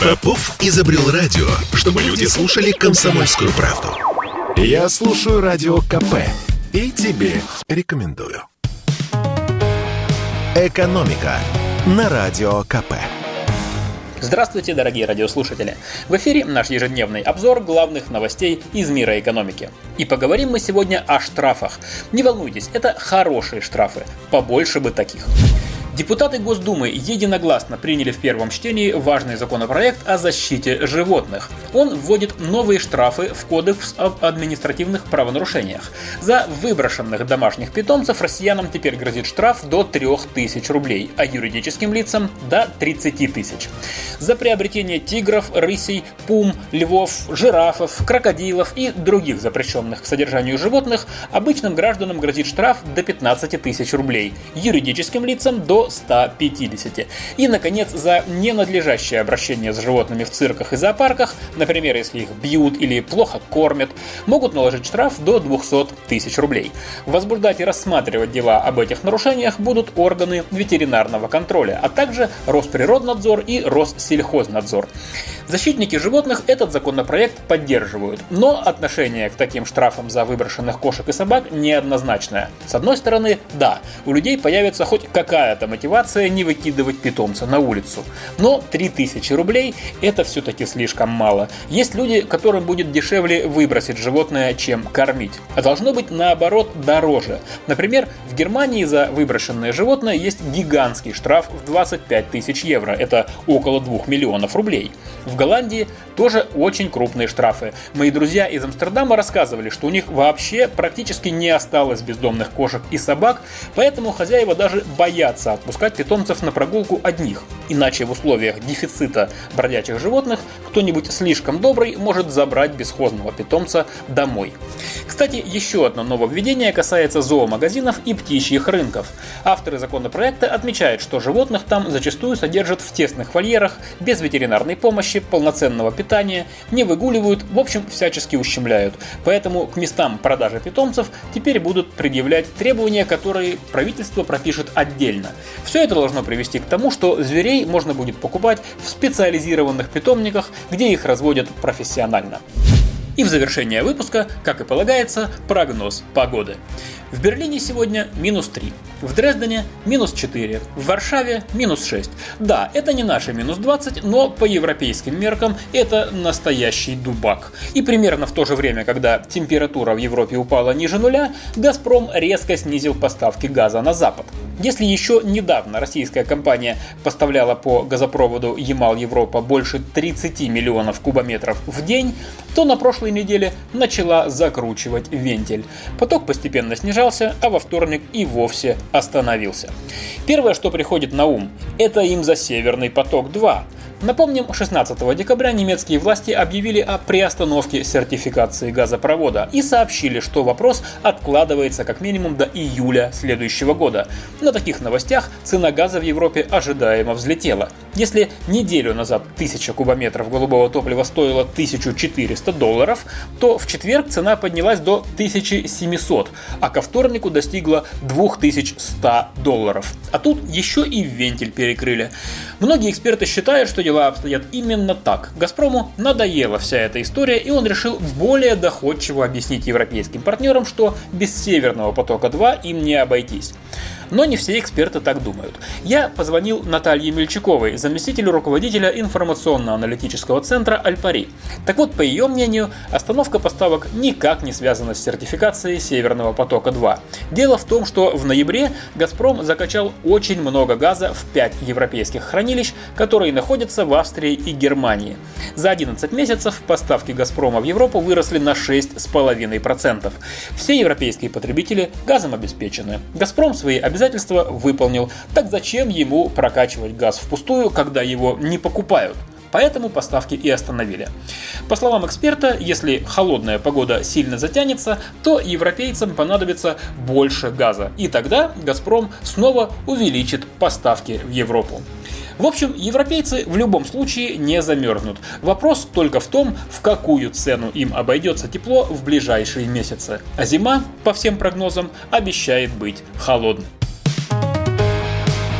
Попов изобрел радио, чтобы люди слушали комсомольскую правду. Я слушаю радио КП и тебе рекомендую. «Экономика» на Радио КП. Здравствуйте, дорогие радиослушатели! В эфире наш ежедневный обзор главных новостей из мира экономики. И поговорим мы сегодня о штрафах. Не волнуйтесь, это хорошие штрафы, побольше бы таких. Депутаты Госдумы единогласно приняли в первом чтении важный законопроект о защите животных. Он вводит новые штрафы в Кодекс об административных правонарушениях. За выброшенных домашних питомцев россиянам теперь грозит штраф до 3000 рублей, а юридическим лицам до 30 тысяч. За приобретение тигров, рысей, пум, львов, жирафов, крокодилов и других запрещенных к содержанию животных обычным гражданам грозит штраф до 15 тысяч рублей, юридическим лицам до 150. И, наконец, за ненадлежащее обращение с животными в цирках и зоопарках, например, если их бьют или плохо кормят, могут наложить штраф до 200 тысяч рублей. Возбуждать и рассматривать дела об этих нарушениях будут органы ветеринарного контроля, а также Росприроднадзор и Россельхознадзор. Защитники животных этот законопроект поддерживают, но отношение к таким штрафам за выброшенных кошек и собак неоднозначное. С одной стороны, да, у людей появится хоть какая-то мотивация не выкидывать питомца на улицу. Но 3000 рублей это все-таки слишком мало. Есть люди, которым будет дешевле выбросить животное, чем кормить. А должно быть наоборот дороже. Например, в Германии за выброшенное животное есть гигантский штраф в 25 тысяч евро. Это около 2 миллионов рублей. В Голландии тоже очень крупные штрафы. Мои друзья из Амстердама рассказывали, что у них вообще практически не осталось бездомных кошек и собак, поэтому хозяева даже боятся отпускать питомцев на прогулку одних. Иначе в условиях дефицита бродячих животных кто-нибудь слишком добрый может забрать бесхозного питомца домой. Кстати, еще одно нововведение касается зоомагазинов и птичьих рынков. Авторы законопроекта отмечают, что животных там зачастую содержат в тесных вольерах, без ветеринарной помощи, полноценного питания, не выгуливают, в общем, всячески ущемляют. Поэтому к местам продажи питомцев теперь будут предъявлять требования, которые правительство пропишет отдельно. Все это должно привести к тому, что зверей можно будет покупать в специализированных питомниках, где их разводят профессионально. И в завершение выпуска, как и полагается, прогноз погоды. В Берлине сегодня минус 3, в Дрездене минус 4, в Варшаве минус 6. Да, это не наши минус 20, но по европейским меркам это настоящий дубак. И примерно в то же время, когда температура в Европе упала ниже нуля, Газпром резко снизил поставки газа на запад. Если еще недавно российская компания поставляла по газопроводу Ямал-Европа больше 30 миллионов кубометров в день, то на прошлой неделе начала закручивать вентиль. Поток постепенно снижался, а во вторник и вовсе остановился. Первое, что приходит на ум, это им за Северный поток-2 – Напомним, 16 декабря немецкие власти объявили о приостановке сертификации газопровода и сообщили, что вопрос откладывается как минимум до июля следующего года. На таких новостях цена газа в Европе ожидаемо взлетела. Если неделю назад 1000 кубометров голубого топлива стоила 1400 долларов, то в четверг цена поднялась до 1700, а ко вторнику достигла 2100 долларов. А тут еще и вентиль перекрыли. Многие эксперты считают, что дела обстоят именно так. Газпрому надоела вся эта история, и он решил более доходчиво объяснить европейским партнерам, что без Северного потока-2 им не обойтись. Но не все эксперты так думают. Я позвонил Наталье Мельчаковой, заместителю руководителя информационно-аналитического центра Альпари. Так вот, по ее мнению, остановка поставок никак не связана с сертификацией Северного потока-2. Дело в том, что в ноябре «Газпром» закачал очень много газа в 5 европейских хранилищ, которые находятся в Австрии и Германии. За 11 месяцев поставки «Газпрома» в Европу выросли на 6,5%. Все европейские потребители газом обеспечены. «Газпром» свои обязательства обязательства выполнил. Так зачем ему прокачивать газ впустую, когда его не покупают? Поэтому поставки и остановили. По словам эксперта, если холодная погода сильно затянется, то европейцам понадобится больше газа. И тогда «Газпром» снова увеличит поставки в Европу. В общем, европейцы в любом случае не замерзнут. Вопрос только в том, в какую цену им обойдется тепло в ближайшие месяцы. А зима, по всем прогнозам, обещает быть холодной.